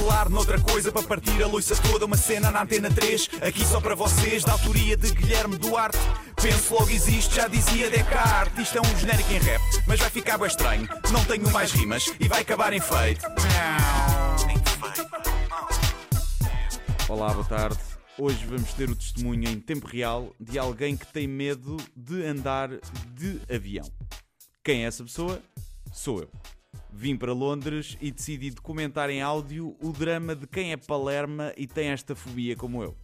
falar noutra coisa para partir a louça toda, uma cena na antena 3, aqui só para vocês, da autoria de Guilherme Duarte. Penso logo existe, já dizia Descartes. Isto é um genérico em rap, mas vai ficar bem estranho. Não tenho mais rimas e vai acabar em feito. Olá, boa tarde. Hoje vamos ter o testemunho em tempo real de alguém que tem medo de andar de avião. Quem é essa pessoa? Sou eu. Vim para Londres e decidi documentar em áudio o drama de quem é Palerma e tem esta fobia como eu.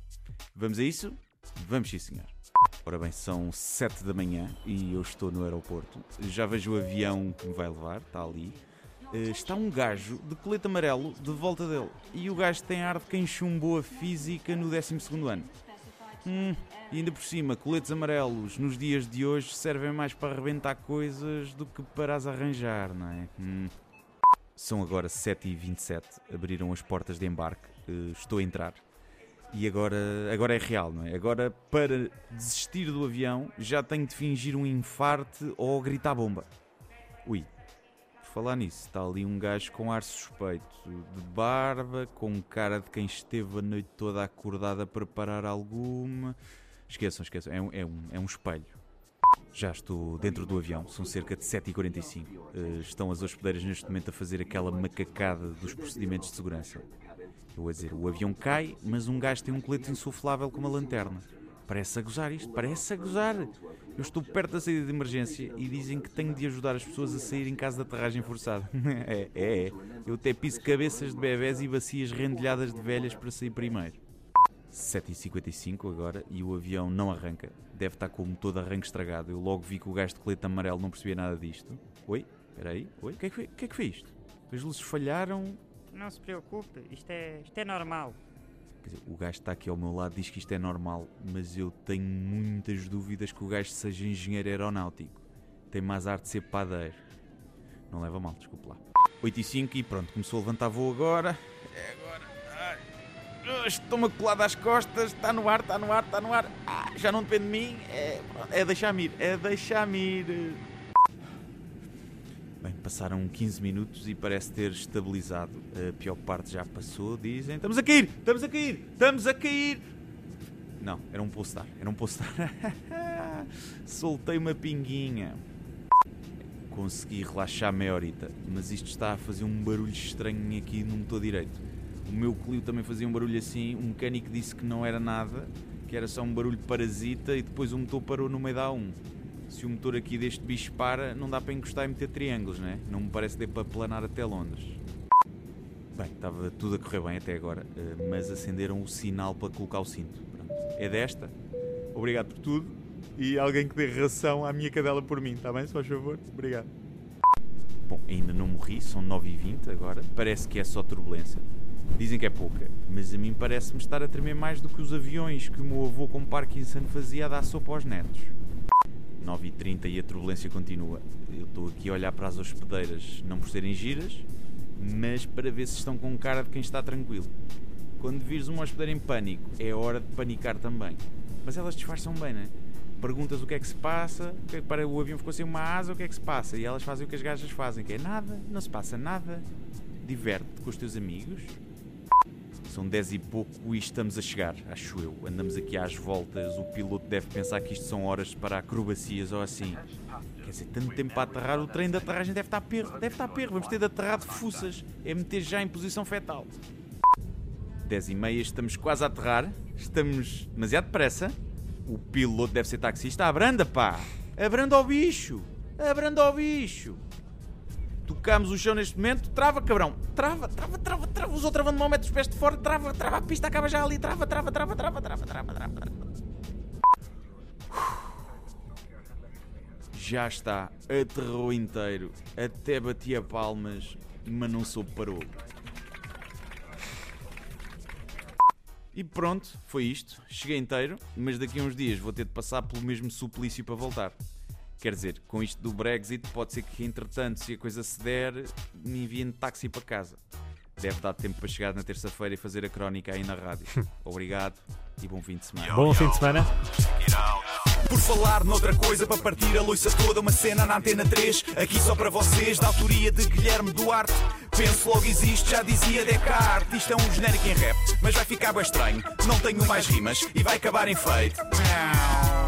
Vamos a isso? Vamos sim, senhor. Ora bem, são 7 da manhã e eu estou no aeroporto. Já vejo o avião que me vai levar, está ali. Eh, Está um gajo de colete amarelo de volta dele. E o gajo tem ar de quem chumbou a física no 12 ano. Hum, e ainda por cima, coletes amarelos nos dias de hoje servem mais para arrebentar coisas do que para as arranjar, não é? Hum. São agora 7h27, abriram as portas de embarque, eh, estou a entrar. E agora, agora é real, não é? Agora, para desistir do avião, já tenho de fingir um infarte ou gritar bomba. Ui, falar nisso, está ali um gajo com ar suspeito, de barba, com cara de quem esteve a noite toda acordada a preparar alguma. Esqueçam, esqueçam, é um, é um, é um espelho. Já estou dentro do avião, são cerca de 7h45. Eh, estão as hospedeiras neste momento a fazer aquela macacada dos procedimentos de segurança. Eu a dizer, o avião cai, mas um gajo tem um colete insuflável com uma lanterna. Parece a gozar isto, parece a gozar. Eu estou perto da saída de emergência e dizem que tenho de ajudar as pessoas a sair em caso de aterragem forçada. é, é, é. Eu até piso cabeças de bebés e bacias rendilhadas de velhas para sair primeiro. 7h55 agora e o avião não arranca. Deve estar com o motor de arranque estragado. Eu logo vi que o gajo de colete amarelo não percebia nada disto. Oi? Espera aí. Oi? O que, é que que é que foi isto? As luzes falharam. Não se preocupe, isto é, isto é normal. Dizer, o gajo está aqui ao meu lado diz que isto é normal, mas eu tenho muitas dúvidas que o gajo seja engenheiro aeronáutico. Tem mais arte de ser padeiro. Não leva mal, desculpe lá. 8 e 5 e pronto, começou a levantar voo agora. É agora. Ah, Estou-me colado às costas, está no ar, está no ar, está no ar. Ah, já não depende de mim. É, é deixar-me ir, é deixar-me ir. Bem, passaram 15 minutos e parece ter estabilizado. A pior parte já passou, dizem. Estamos a cair! Estamos a cair! Estamos a cair! Não, era um postar, era um postar. Soltei uma pinguinha. Consegui relaxar meia horita, mas isto está a fazer um barulho estranho aqui no motor direito. O meu Clio também fazia um barulho assim, o mecânico disse que não era nada, que era só um barulho parasita e depois o motor parou no meio da A1. Se o motor aqui deste bicho para, não dá para encostar e meter triângulos, né? Não me parece que dê para planar até Londres. Bem, estava tudo a correr bem até agora, eh, mas acenderam o sinal para colocar o cinto. Pronto. É desta. Obrigado por tudo. E alguém que dê ração à minha cadela por mim, está bem? Se faz favor. Obrigado. Bom, ainda não morri, são 9h20 agora. Parece que é só turbulência. Dizem que é pouca, mas a mim parece-me estar a tremer mais do que os aviões que o meu avô com Parkinson fazia a dar sopa aos netos. 9h30 e a turbulência continua. Eu estou aqui a olhar para as hospedeiras, não por serem giras, mas para ver se estão com cara de quem está tranquilo. Quando vires uma hospedeira em pânico, é hora de panicar também. Mas elas disfarçam bem, né? Perguntas o que é que se passa, é para o avião ficou sem uma asa, o que é que se passa? E elas fazem o que as gajas fazem, que é nada, não se passa nada. Diverte-te com os teus amigos. São 10 e pouco e estamos a chegar, acho eu. Andamos aqui às voltas, o piloto deve pensar que isto são horas para acrobacias ou assim. Quer dizer, tanto tempo para aterrar, o trem de aterragem deve estar perro, deve estar perro. Vamos ter de aterrar de fuças, é meter já em posição fetal. 10 e meia, estamos quase a aterrar, estamos demasiado depressa. O piloto deve ser taxista, abranda pá, abranda ao bicho, abranda ao bicho. Tocamos o chão neste momento, trava cabrão, trava, trava, trava, trava, usou travando mal, metros pés de fora, trava, trava a pista, acaba já ali, trava, trava, trava, trava, trava, trava, trava. trava. Já está, aterrou inteiro, até bati a palmas, mas não soube parou. E pronto, foi isto. Cheguei inteiro, mas daqui a uns dias vou ter de passar pelo mesmo suplício para voltar. Quer dizer, com isto do Brexit, pode ser que entretanto, se a coisa se der, me enviem de táxi para casa. Deve dar tempo para chegar na terça-feira e fazer a crónica aí na rádio. Obrigado e bom fim de semana. Bom fim de semana. Por falar noutra coisa para partir a louça toda, uma cena na antena 3, aqui só para vocês, da autoria de Guilherme Duarte. Penso logo existe, já dizia Descartes. Isto é um genérico em rap, mas vai ficar bem estranho. Não tenho mais rimas e vai acabar em feito. Miau.